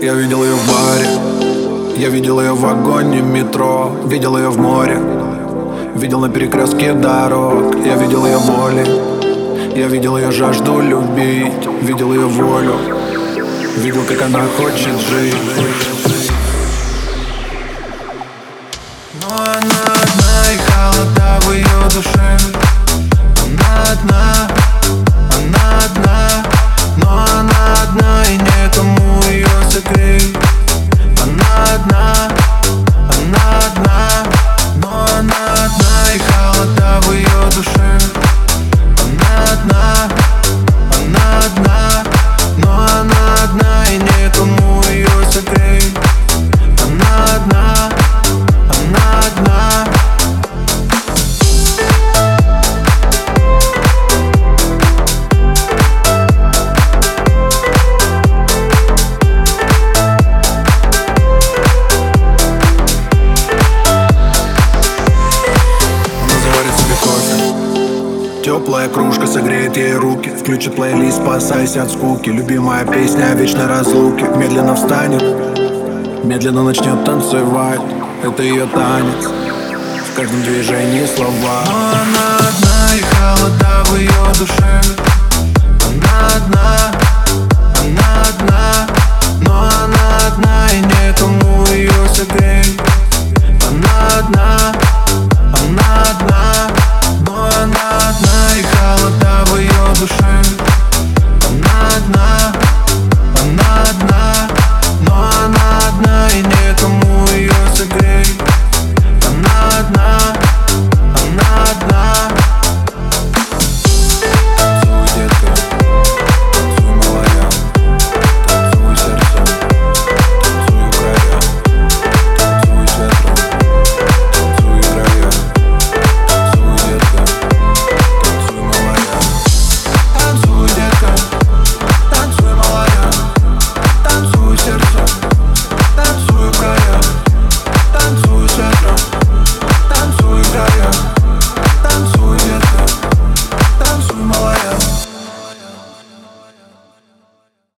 Я видел ее в баре. Я видел ее в вагоне метро. Видел ее в море. Видел на перекрестке дорог. Я видел ее боли. Я видел ее жажду любить. Видел ее волю. Видел, как она хочет жить. Но она одна и холода в ее душе Теплая кружка согреет ей руки. Включит плейлист, спасайся от скуки Любимая песня о вечной разлуке. Медленно встанет, медленно начнет танцевать. Это ее танец В каждом движении слова. Но она одна